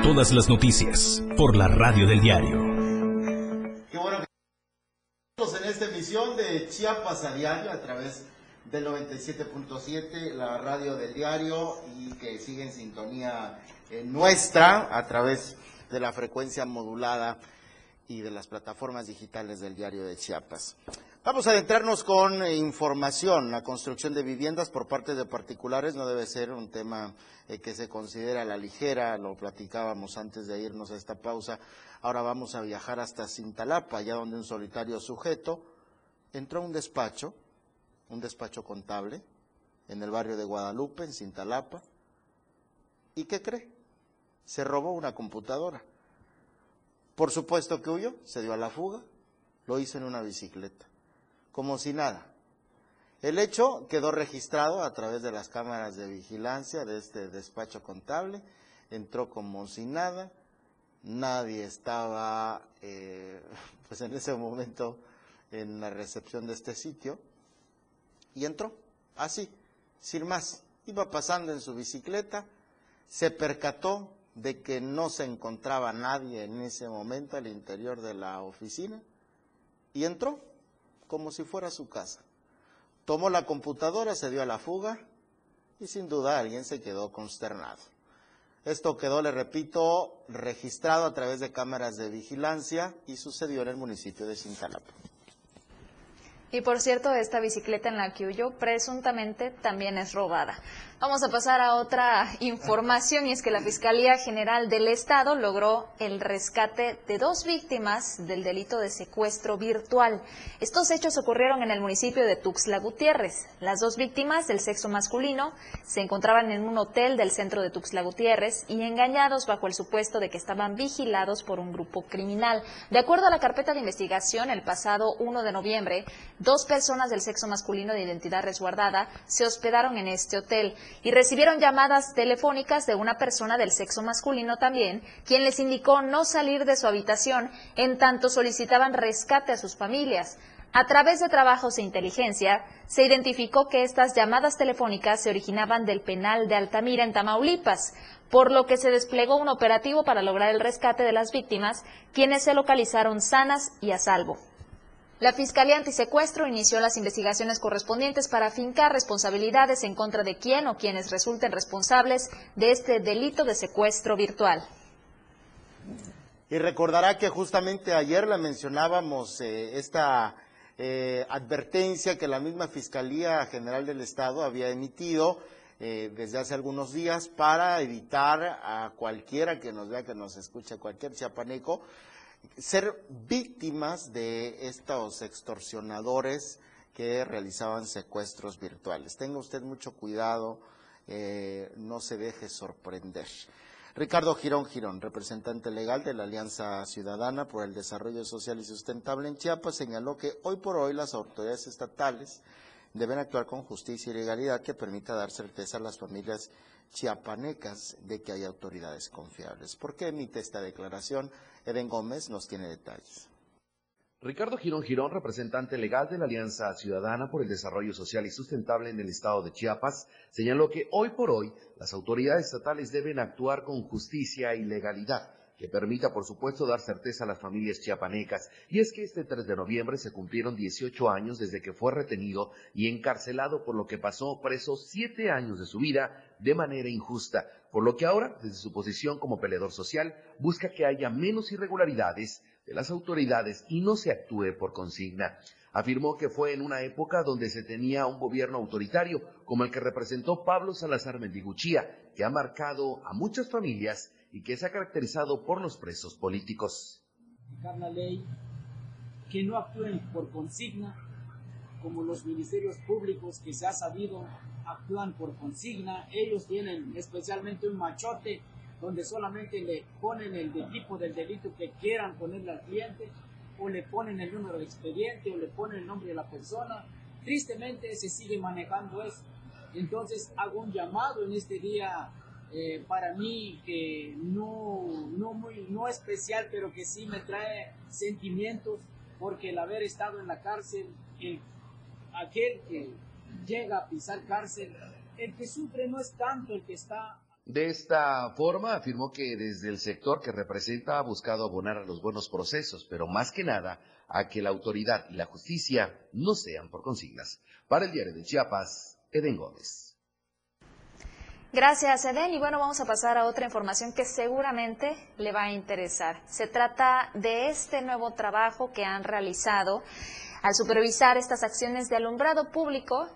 Todas las noticias por la radio del diario. Qué bueno que estamos en esta emisión de Chiapas a diario a través del 97.7, la radio del diario y que sigue en sintonía eh, nuestra a través de la frecuencia modulada y de las plataformas digitales del diario de Chiapas. Vamos a adentrarnos con eh, información. La construcción de viviendas por parte de particulares no debe ser un tema eh, que se considera la ligera, lo platicábamos antes de irnos a esta pausa. Ahora vamos a viajar hasta Cintalapa, allá donde un solitario sujeto entró a un despacho, un despacho contable, en el barrio de Guadalupe, en Cintalapa. ¿Y qué cree? Se robó una computadora. Por supuesto que huyó, se dio a la fuga, lo hizo en una bicicleta, como si nada. El hecho quedó registrado a través de las cámaras de vigilancia de este despacho contable, entró como si nada, nadie estaba eh, pues en ese momento en la recepción de este sitio y entró, así, sin más. Iba pasando en su bicicleta, se percató de que no se encontraba nadie en ese momento al interior de la oficina y entró como si fuera su casa. Tomó la computadora, se dio a la fuga y sin duda alguien se quedó consternado. Esto quedó, le repito, registrado a través de cámaras de vigilancia y sucedió en el municipio de Cintalapa. Y por cierto, esta bicicleta en la que huyó presuntamente también es robada. Vamos a pasar a otra información y es que la Fiscalía General del Estado logró el rescate de dos víctimas del delito de secuestro virtual. Estos hechos ocurrieron en el municipio de Tuxtla Gutiérrez. Las dos víctimas del sexo masculino se encontraban en un hotel del centro de Tuxtla Gutiérrez y engañados bajo el supuesto de que estaban vigilados por un grupo criminal. De acuerdo a la carpeta de investigación, el pasado 1 de noviembre, dos personas del sexo masculino de identidad resguardada se hospedaron en este hotel y recibieron llamadas telefónicas de una persona del sexo masculino también, quien les indicó no salir de su habitación en tanto solicitaban rescate a sus familias. A través de trabajos de inteligencia, se identificó que estas llamadas telefónicas se originaban del penal de Altamira en Tamaulipas, por lo que se desplegó un operativo para lograr el rescate de las víctimas, quienes se localizaron sanas y a salvo. La Fiscalía Antisecuestro inició las investigaciones correspondientes para fincar responsabilidades en contra de quien o quienes resulten responsables de este delito de secuestro virtual. Y recordará que justamente ayer la mencionábamos eh, esta eh, advertencia que la misma Fiscalía General del Estado había emitido eh, desde hace algunos días para evitar a cualquiera que nos vea, que nos escuche, cualquier chiapaneco, ser víctimas de estos extorsionadores que realizaban secuestros virtuales. Tenga usted mucho cuidado, eh, no se deje sorprender. Ricardo Girón Girón, representante legal de la Alianza Ciudadana por el Desarrollo Social y Sustentable en Chiapas, señaló que hoy por hoy las autoridades estatales deben actuar con justicia y legalidad que permita dar certeza a las familias chiapanecas de que hay autoridades confiables. ¿Por qué emite esta declaración? Eden Gómez nos tiene detalles. Ricardo Girón Girón, representante legal de la Alianza Ciudadana por el Desarrollo Social y Sustentable en el estado de Chiapas, señaló que hoy por hoy las autoridades estatales deben actuar con justicia y legalidad que permita, por supuesto, dar certeza a las familias chiapanecas. Y es que este 3 de noviembre se cumplieron 18 años desde que fue retenido y encarcelado por lo que pasó preso siete años de su vida de manera injusta, por lo que ahora, desde su posición como peleador social, busca que haya menos irregularidades de las autoridades y no se actúe por consigna. Afirmó que fue en una época donde se tenía un gobierno autoritario, como el que representó Pablo Salazar Mendiguchía, que ha marcado a muchas familias y que se ha caracterizado por los presos políticos. La ley que no actúen por consigna, como los ministerios públicos que se ha sabido actúan por consigna, ellos tienen especialmente un machote donde solamente le ponen el tipo del delito que quieran ponerle al cliente, o le ponen el número de expediente, o le ponen el nombre de la persona. Tristemente se sigue manejando eso. Entonces hago un llamado en este día eh, para mí que no, no, muy, no especial, pero que sí me trae sentimientos, porque el haber estado en la cárcel, el, aquel que llega a pisar cárcel, el que sufre no es tanto el que está de esta forma, afirmó que desde el sector que representa ha buscado abonar a los buenos procesos, pero más que nada a que la autoridad y la justicia no sean por consignas. Para el diario de Chiapas, Eden Gómez. Gracias, Eden. Y bueno, vamos a pasar a otra información que seguramente le va a interesar. Se trata de este nuevo trabajo que han realizado al supervisar estas acciones de alumbrado público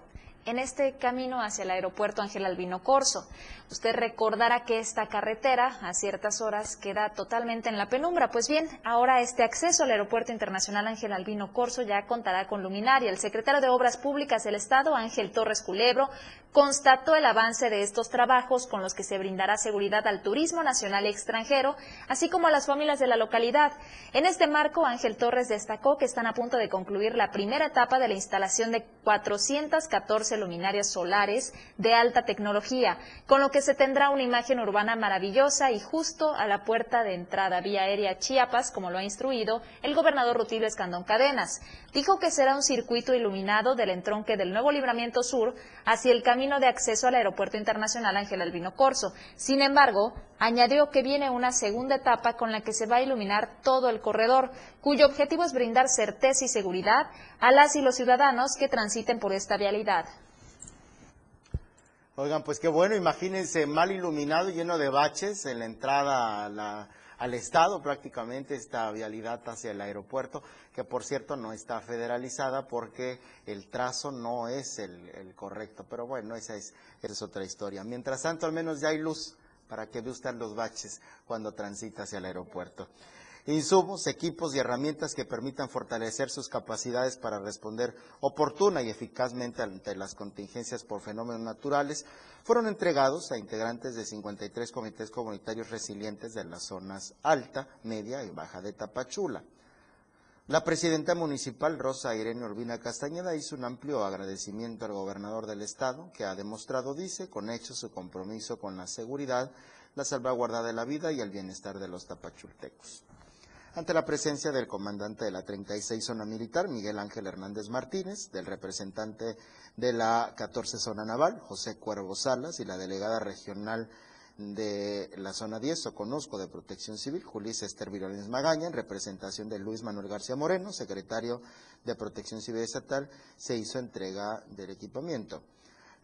en este camino hacia el aeropuerto Ángel Albino Corso. Usted recordará que esta carretera a ciertas horas queda totalmente en la penumbra. Pues bien, ahora este acceso al Aeropuerto Internacional Ángel Albino Corso ya contará con luminaria. El secretario de Obras Públicas del Estado, Ángel Torres Culebro, constató el avance de estos trabajos con los que se brindará seguridad al turismo nacional y extranjero, así como a las familias de la localidad. En este marco, Ángel Torres destacó que están a punto de concluir la primera etapa de la instalación de 414 luminarias solares de alta tecnología, con lo que se tendrá una imagen urbana maravillosa y justo a la puerta de entrada vía aérea Chiapas, como lo ha instruido el gobernador Rutilio Escandón Cadenas. Dijo que será un circuito iluminado del entronque del nuevo libramiento sur hacia el camino de acceso al Aeropuerto Internacional Ángel Albino Corso. Sin embargo, añadió que viene una segunda etapa con la que se va a iluminar todo el corredor, cuyo objetivo es brindar certeza y seguridad a las y los ciudadanos que transiten por esta vialidad. Oigan, pues qué bueno, imagínense mal iluminado, lleno de baches en la entrada al Estado prácticamente esta vialidad hacia el aeropuerto, que por cierto no está federalizada porque el trazo no es el, correcto. Pero bueno, esa es, otra historia. Mientras tanto, al menos ya hay luz para que vean los baches cuando transita hacia el aeropuerto insumos, equipos y herramientas que permitan fortalecer sus capacidades para responder oportuna y eficazmente ante las contingencias por fenómenos naturales, fueron entregados a integrantes de 53 comités comunitarios resilientes de las zonas alta, media y baja de Tapachula. La presidenta municipal, Rosa Irene Urbina Castañeda, hizo un amplio agradecimiento al gobernador del estado, que ha demostrado, dice, con hechos su compromiso con la seguridad, la salvaguarda de la vida y el bienestar de los tapachultecos ante la presencia del comandante de la 36 Zona Militar, Miguel Ángel Hernández Martínez, del representante de la 14 Zona Naval, José Cuervo Salas, y la delegada regional de la Zona 10, o conozco de Protección Civil, Julís Esther Virones Magaña, en representación de Luis Manuel García Moreno, secretario de Protección Civil Estatal, se hizo entrega del equipamiento.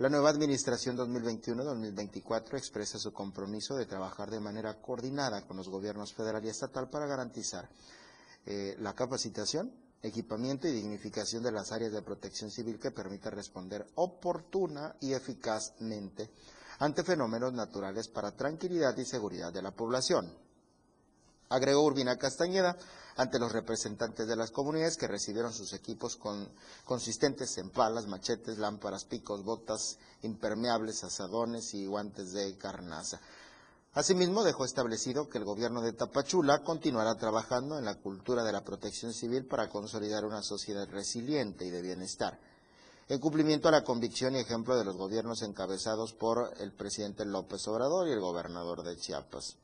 La nueva Administración 2021-2024 expresa su compromiso de trabajar de manera coordinada con los gobiernos federal y estatal para garantizar eh, la capacitación, equipamiento y dignificación de las áreas de protección civil que permita responder oportuna y eficazmente ante fenómenos naturales para tranquilidad y seguridad de la población. Agregó Urbina Castañeda, ante los representantes de las comunidades que recibieron sus equipos consistentes en palas, machetes, lámparas, picos, botas impermeables, asadones y guantes de carnaza. Asimismo, dejó establecido que el gobierno de Tapachula continuará trabajando en la cultura de la protección civil para consolidar una sociedad resiliente y de bienestar, en cumplimiento a la convicción y ejemplo de los gobiernos encabezados por el presidente López Obrador y el gobernador de Chiapas.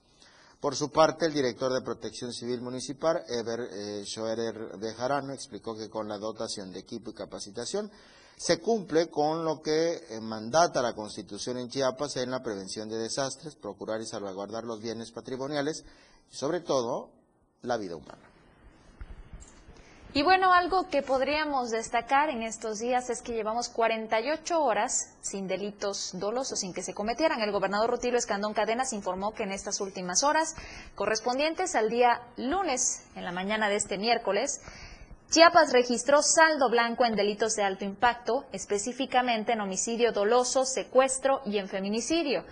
Por su parte, el director de Protección Civil Municipal, Eber eh, Schoerer Bejarano, explicó que con la dotación de equipo y capacitación se cumple con lo que eh, mandata la Constitución en Chiapas en la prevención de desastres, procurar y salvaguardar los bienes patrimoniales y, sobre todo, la vida humana. Y bueno, algo que podríamos destacar en estos días es que llevamos 48 horas sin delitos dolosos, sin que se cometieran. El gobernador Rutilo Escandón Cadenas informó que en estas últimas horas, correspondientes al día lunes, en la mañana de este miércoles, Chiapas registró saldo blanco en delitos de alto impacto, específicamente en homicidio doloso, secuestro y en feminicidio.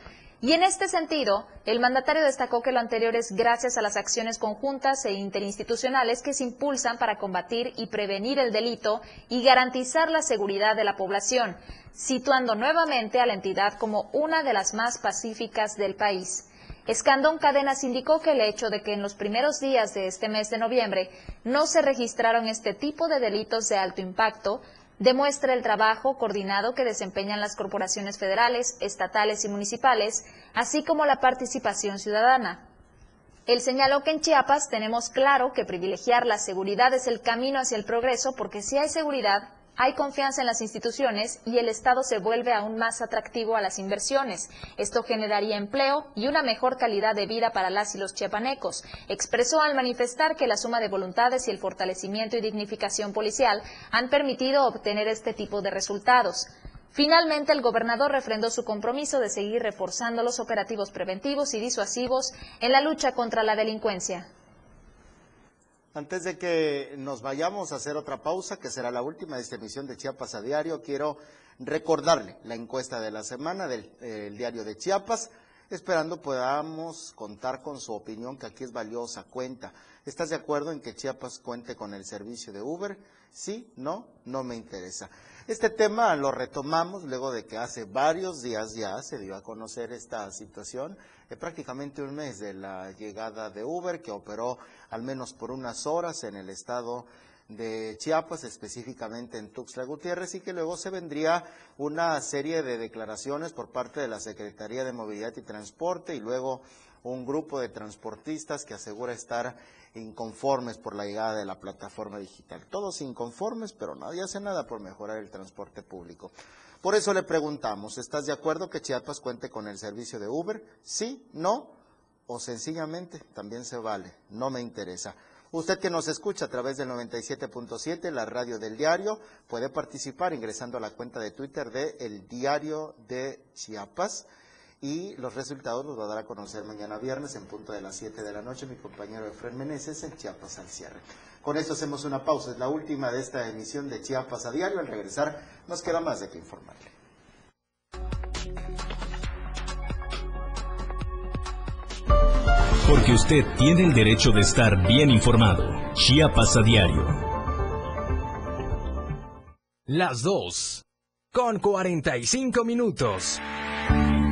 Y en este sentido, el mandatario destacó que lo anterior es gracias a las acciones conjuntas e interinstitucionales que se impulsan para combatir y prevenir el delito y garantizar la seguridad de la población, situando nuevamente a la entidad como una de las más pacíficas del país. Escandón Cadenas indicó que el hecho de que en los primeros días de este mes de noviembre no se registraron este tipo de delitos de alto impacto demuestra el trabajo coordinado que desempeñan las corporaciones federales, estatales y municipales, así como la participación ciudadana. Él señaló que en Chiapas tenemos claro que privilegiar la seguridad es el camino hacia el progreso porque si hay seguridad, hay confianza en las instituciones y el Estado se vuelve aún más atractivo a las inversiones. Esto generaría empleo y una mejor calidad de vida para las y los chiapanecos. Expresó al manifestar que la suma de voluntades y el fortalecimiento y dignificación policial han permitido obtener este tipo de resultados. Finalmente, el gobernador refrendó su compromiso de seguir reforzando los operativos preventivos y disuasivos en la lucha contra la delincuencia. Antes de que nos vayamos a hacer otra pausa, que será la última de esta emisión de Chiapas a Diario, quiero recordarle la encuesta de la semana del diario de Chiapas, esperando podamos contar con su opinión, que aquí es valiosa, cuenta. ¿Estás de acuerdo en que Chiapas cuente con el servicio de Uber? Sí, no, no me interesa. Este tema lo retomamos luego de que hace varios días ya se dio a conocer esta situación. Prácticamente un mes de la llegada de Uber, que operó al menos por unas horas en el estado de Chiapas, específicamente en Tuxtla Gutiérrez, y que luego se vendría una serie de declaraciones por parte de la Secretaría de Movilidad y Transporte y luego un grupo de transportistas que asegura estar inconformes por la llegada de la plataforma digital. Todos inconformes, pero nadie hace nada por mejorar el transporte público. Por eso le preguntamos, ¿estás de acuerdo que Chiapas cuente con el servicio de Uber? ¿Sí? ¿No? O sencillamente también se vale, no me interesa. Usted que nos escucha a través del 97.7, la radio del diario, puede participar ingresando a la cuenta de Twitter de El Diario de Chiapas y los resultados los va a dar a conocer mañana viernes en punto de las 7 de la noche mi compañero Efren Meneses en Chiapas al cierre. Con esto hacemos una pausa, es la última de esta emisión de Chiapas a diario. Al regresar nos queda más de qué informarle. Porque usted tiene el derecho de estar bien informado. Chiapas a diario. Las 2. Con 45 minutos.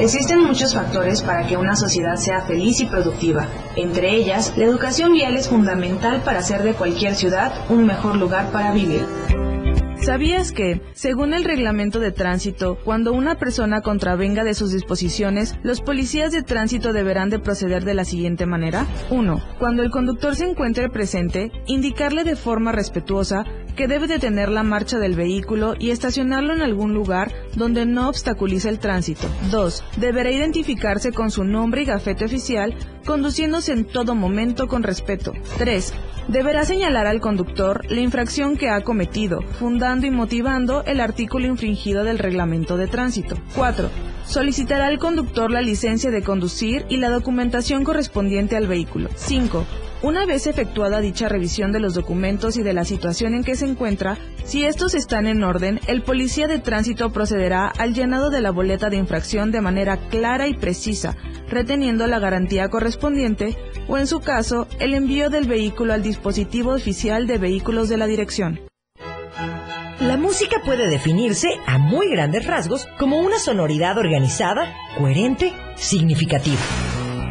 Existen muchos factores para que una sociedad sea feliz y productiva. Entre ellas, la educación vial es fundamental para hacer de cualquier ciudad un mejor lugar para vivir. ¿Sabías que, según el reglamento de tránsito, cuando una persona contravenga de sus disposiciones, los policías de tránsito deberán de proceder de la siguiente manera? 1. Cuando el conductor se encuentre presente, indicarle de forma respetuosa que debe detener la marcha del vehículo y estacionarlo en algún lugar donde no obstaculice el tránsito. 2. Deberá identificarse con su nombre y gafete oficial, conduciéndose en todo momento con respeto. 3. Deberá señalar al conductor la infracción que ha cometido, fundando y motivando el artículo infringido del reglamento de tránsito. 4. Solicitará al conductor la licencia de conducir y la documentación correspondiente al vehículo. 5. Una vez efectuada dicha revisión de los documentos y de la situación en que se encuentra, si estos están en orden, el policía de tránsito procederá al llenado de la boleta de infracción de manera clara y precisa, reteniendo la garantía correspondiente o, en su caso, el envío del vehículo al dispositivo oficial de vehículos de la dirección. La música puede definirse a muy grandes rasgos como una sonoridad organizada, coherente, significativa.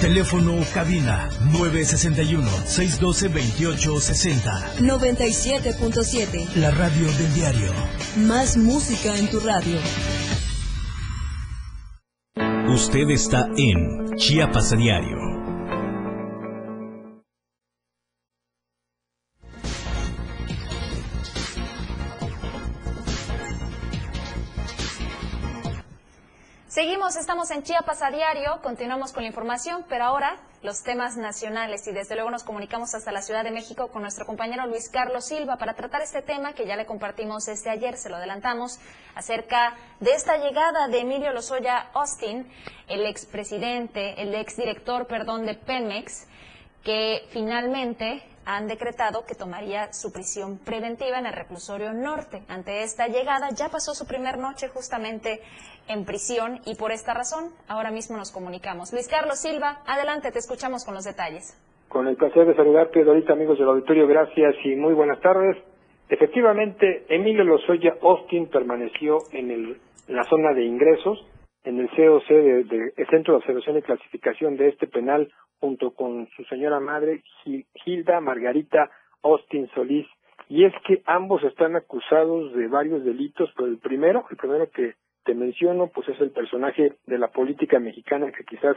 Teléfono cabina 961-612-2860. 97.7. La radio del diario. Más música en tu radio. Usted está en Chiapas a diario. Seguimos, estamos en Chiapas a diario, continuamos con la información, pero ahora los temas nacionales. Y desde luego nos comunicamos hasta la Ciudad de México con nuestro compañero Luis Carlos Silva para tratar este tema que ya le compartimos este ayer, se lo adelantamos, acerca de esta llegada de Emilio Lozoya Austin, el expresidente, el exdirector, perdón, de Pemex, que finalmente han decretado que tomaría su prisión preventiva en el reclusorio norte. Ante esta llegada ya pasó su primer noche justamente en prisión y por esta razón ahora mismo nos comunicamos. Luis Carlos Silva, adelante, te escuchamos con los detalles. Con el placer de saludarte, Dorita, amigos del auditorio, gracias y muy buenas tardes. Efectivamente, Emilio Lozoya Austin permaneció en, el, en la zona de ingresos, en el COC, de, de Centro de Observación y Clasificación de este penal, junto con su señora madre, Hilda Margarita Austin Solís. Y es que ambos están acusados de varios delitos, pero el primero, el primero que te menciono, pues es el personaje de la política mexicana que quizás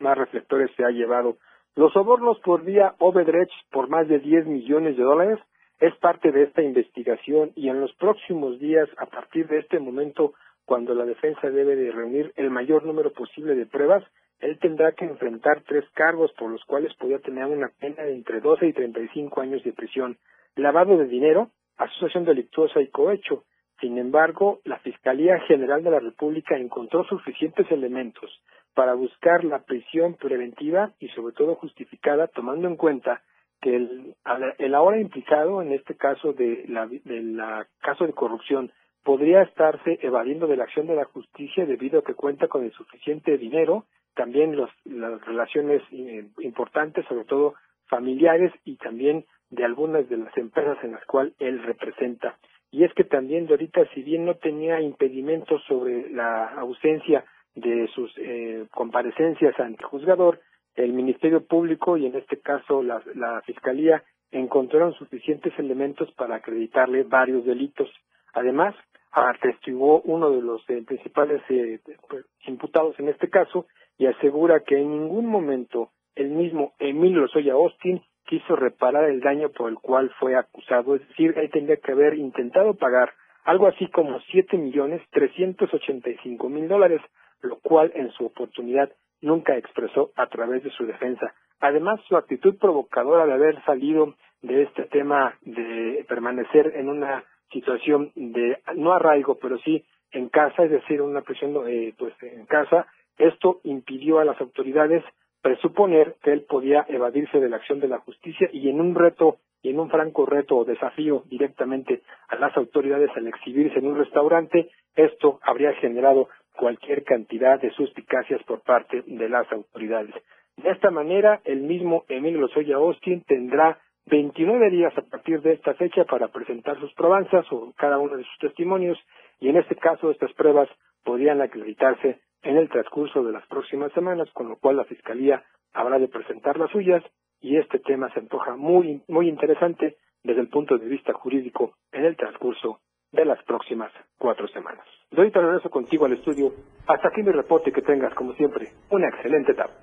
más reflectores se ha llevado. Los sobornos por vía Overdredge por más de 10 millones de dólares es parte de esta investigación y en los próximos días, a partir de este momento, cuando la defensa debe de reunir el mayor número posible de pruebas, él tendrá que enfrentar tres cargos por los cuales podría tener una pena de entre 12 y 35 años de prisión. Lavado de dinero, asociación delictuosa y cohecho. Sin embargo, la Fiscalía General de la República encontró suficientes elementos para buscar la prisión preventiva y sobre todo justificada, tomando en cuenta que el, el ahora implicado en este caso de la, de la caso de corrupción podría estarse evadiendo de la acción de la justicia debido a que cuenta con el suficiente dinero también los, las relaciones eh, importantes, sobre todo familiares y también de algunas de las empresas en las cuales él representa. Y es que también de ahorita, si bien no tenía impedimentos sobre la ausencia de sus eh, comparecencias ante juzgador, el Ministerio Público y en este caso la Fiscalía encontraron suficientes elementos para acreditarle varios delitos. Además, atestiguó uno de los eh, principales eh, pues, imputados en este caso y asegura que en ningún momento el mismo Emilio Lozoya Austin quiso reparar el daño por el cual fue acusado, es decir, él tendría que haber intentado pagar algo así como siete millones trescientos ochenta y cinco mil dólares, lo cual en su oportunidad nunca expresó a través de su defensa. Además, su actitud provocadora de haber salido de este tema de permanecer en una situación de no arraigo, pero sí en casa, es decir, una prisión eh, pues en casa, esto impidió a las autoridades presuponer que él podía evadirse de la acción de la justicia y en un reto y en un franco reto o desafío directamente a las autoridades al exhibirse en un restaurante, esto habría generado cualquier cantidad de suspicacias por parte de las autoridades. De esta manera, el mismo Emilio Lozoya Austin tendrá 29 días a partir de esta fecha para presentar sus probanzas o cada uno de sus testimonios y en este caso estas pruebas podrían acreditarse en el transcurso de las próximas semanas, con lo cual la Fiscalía habrá de presentar las suyas y este tema se antoja muy, muy interesante desde el punto de vista jurídico en el transcurso de las próximas cuatro semanas. Doy regreso contigo al estudio. Hasta aquí mi reporte que tengas, como siempre, una excelente tarde.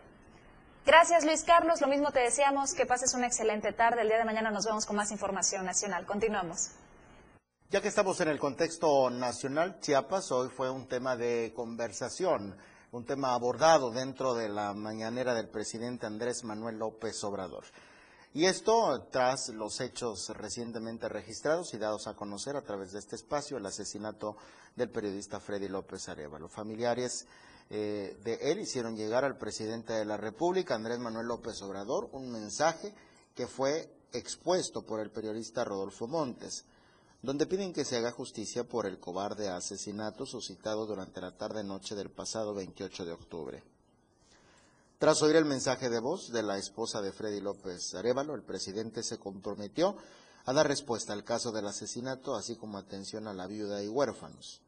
Gracias Luis Carlos, lo mismo te deseamos, que pases una excelente tarde. El día de mañana nos vemos con más información nacional. Continuamos. Ya que estamos en el contexto nacional, Chiapas hoy fue un tema de conversación, un tema abordado dentro de la mañanera del presidente Andrés Manuel López Obrador. Y esto tras los hechos recientemente registrados y dados a conocer a través de este espacio, el asesinato del periodista Freddy López Arevalo. Familiares eh, de él hicieron llegar al presidente de la República, Andrés Manuel López Obrador, un mensaje que fue expuesto por el periodista Rodolfo Montes, donde piden que se haga justicia por el cobarde asesinato suscitado durante la tarde-noche del pasado 28 de octubre. Tras oír el mensaje de voz de la esposa de Freddy López Arevalo, el presidente se comprometió a dar respuesta al caso del asesinato, así como atención a la viuda y huérfanos.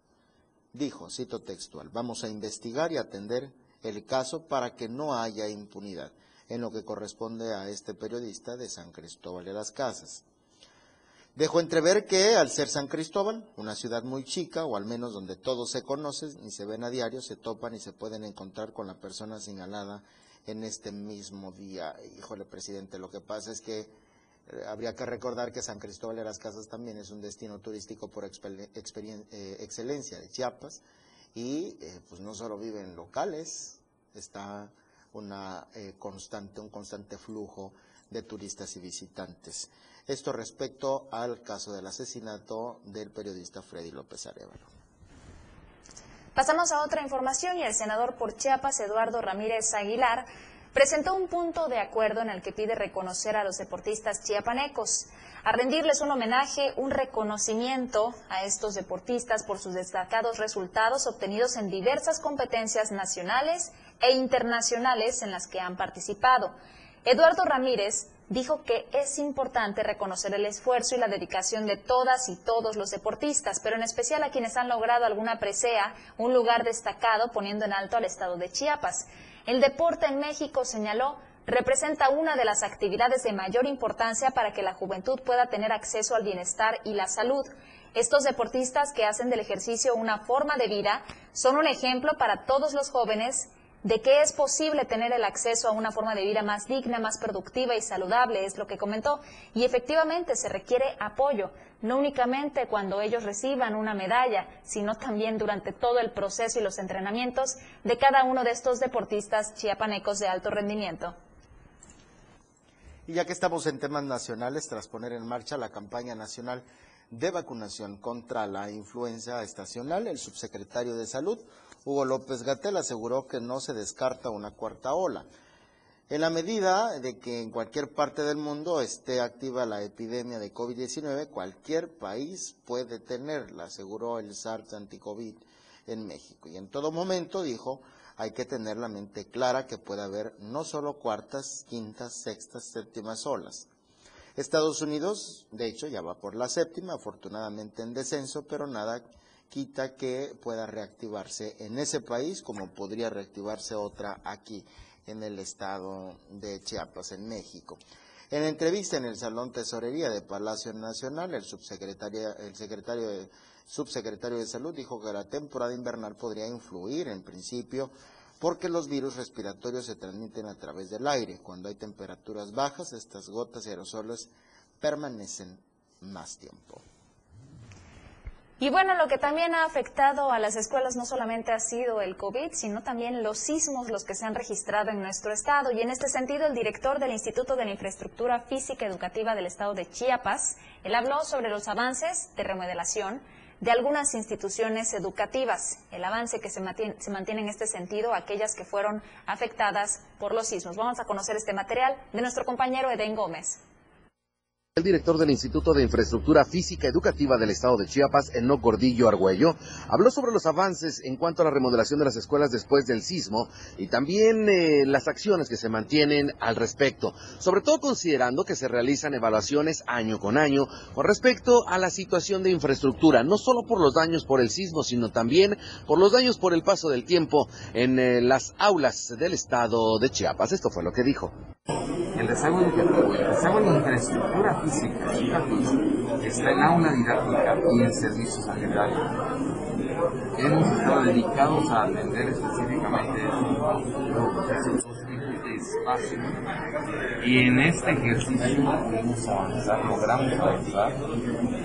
Dijo, cito textual, vamos a investigar y atender el caso para que no haya impunidad en lo que corresponde a este periodista de San Cristóbal de las Casas. Dejó entrever que al ser San Cristóbal, una ciudad muy chica, o al menos donde todos se conocen y se ven a diario, se topan y se pueden encontrar con la persona señalada en este mismo día. Híjole, presidente, lo que pasa es que habría que recordar que San Cristóbal de las Casas también es un destino turístico por eh, excelencia de Chiapas y eh, pues no solo viven locales, está una constante, un constante flujo de turistas y visitantes. Esto respecto al caso del asesinato del periodista Freddy López Arevalo. Pasamos a otra información y el senador por Chiapas, Eduardo Ramírez Aguilar, presentó un punto de acuerdo en el que pide reconocer a los deportistas chiapanecos, a rendirles un homenaje, un reconocimiento a estos deportistas por sus destacados resultados obtenidos en diversas competencias nacionales e internacionales en las que han participado. Eduardo Ramírez dijo que es importante reconocer el esfuerzo y la dedicación de todas y todos los deportistas, pero en especial a quienes han logrado alguna presea, un lugar destacado poniendo en alto al estado de Chiapas. El deporte en México, señaló, representa una de las actividades de mayor importancia para que la juventud pueda tener acceso al bienestar y la salud. Estos deportistas que hacen del ejercicio una forma de vida son un ejemplo para todos los jóvenes de que es posible tener el acceso a una forma de vida más digna, más productiva y saludable, es lo que comentó. Y efectivamente se requiere apoyo, no únicamente cuando ellos reciban una medalla, sino también durante todo el proceso y los entrenamientos de cada uno de estos deportistas chiapanecos de alto rendimiento. Y ya que estamos en temas nacionales, tras poner en marcha la campaña nacional de vacunación contra la influenza estacional, el subsecretario de Salud, Hugo López Gatel aseguró que no se descarta una cuarta ola. En la medida de que en cualquier parte del mundo esté activa la epidemia de COVID-19, cualquier país puede tenerla, aseguró el SARS anticovid en México. Y en todo momento, dijo, hay que tener la mente clara que puede haber no solo cuartas, quintas, sextas, séptimas olas. Estados Unidos, de hecho, ya va por la séptima, afortunadamente en descenso, pero nada quita que pueda reactivarse en ese país como podría reactivarse otra aquí en el estado de Chiapas, en México. En entrevista en el Salón Tesorería de Palacio Nacional, el subsecretario, el secretario de, subsecretario de Salud dijo que la temporada invernal podría influir en principio porque los virus respiratorios se transmiten a través del aire. Cuando hay temperaturas bajas, estas gotas y aerosoles permanecen más tiempo. Y bueno, lo que también ha afectado a las escuelas no solamente ha sido el COVID, sino también los sismos, los que se han registrado en nuestro estado. Y en este sentido, el director del Instituto de la Infraestructura Física Educativa del estado de Chiapas, él habló sobre los avances de remodelación de algunas instituciones educativas, el avance que se mantiene, se mantiene en este sentido, aquellas que fueron afectadas por los sismos. Vamos a conocer este material de nuestro compañero Eden Gómez. El director del Instituto de Infraestructura Física Educativa del Estado de Chiapas, Eno Gordillo Argüello, habló sobre los avances en cuanto a la remodelación de las escuelas después del sismo y también eh, las acciones que se mantienen al respecto, sobre todo considerando que se realizan evaluaciones año con año con respecto a la situación de infraestructura, no solo por los daños por el sismo, sino también por los daños por el paso del tiempo en eh, las aulas del Estado de Chiapas. Esto fue lo que dijo. Educativa está en aula didáctica y en servicios generales. Hemos estado dedicados a atender específicamente los espacio y en este ejercicio pudimos avanzar, logramos avanzar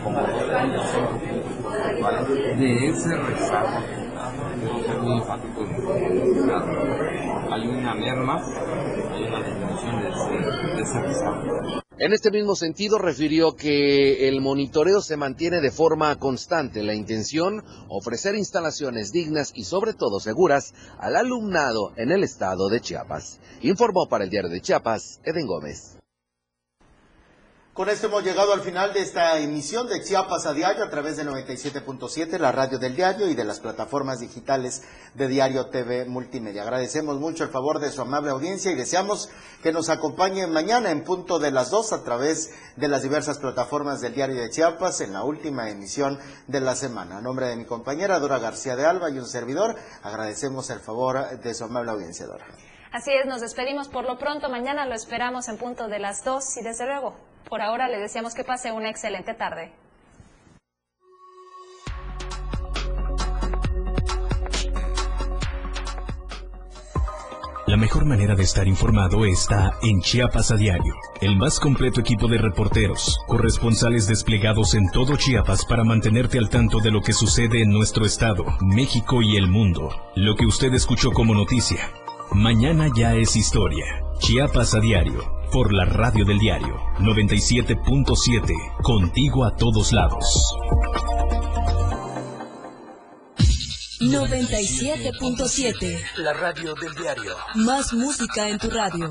como dos puntos de ese rezago hay una merma, hay una disminución de ese, de ese rezago. En este mismo sentido, refirió que el monitoreo se mantiene de forma constante. La intención, ofrecer instalaciones dignas y sobre todo seguras al alumnado en el estado de Chiapas. Informó para el diario de Chiapas, Eden Gómez. Con esto hemos llegado al final de esta emisión de Chiapas a Diario a través de 97.7, la radio del diario y de las plataformas digitales de Diario TV Multimedia. Agradecemos mucho el favor de su amable audiencia y deseamos que nos acompañen mañana en punto de las dos a través de las diversas plataformas del Diario de Chiapas en la última emisión de la semana. A nombre de mi compañera Dora García de Alba y un servidor, agradecemos el favor de su amable audiencia, Dora. Así es, nos despedimos por lo pronto. Mañana lo esperamos en punto de las dos y desde luego por ahora le deseamos que pase una excelente tarde. La mejor manera de estar informado está en Chiapas a diario, el más completo equipo de reporteros, corresponsales desplegados en todo Chiapas para mantenerte al tanto de lo que sucede en nuestro estado, México y el mundo. Lo que usted escuchó como noticia, mañana ya es historia. Chiapas a diario, por la radio del diario 97.7, contigo a todos lados. 97.7, La radio del diario. más música en tu radio.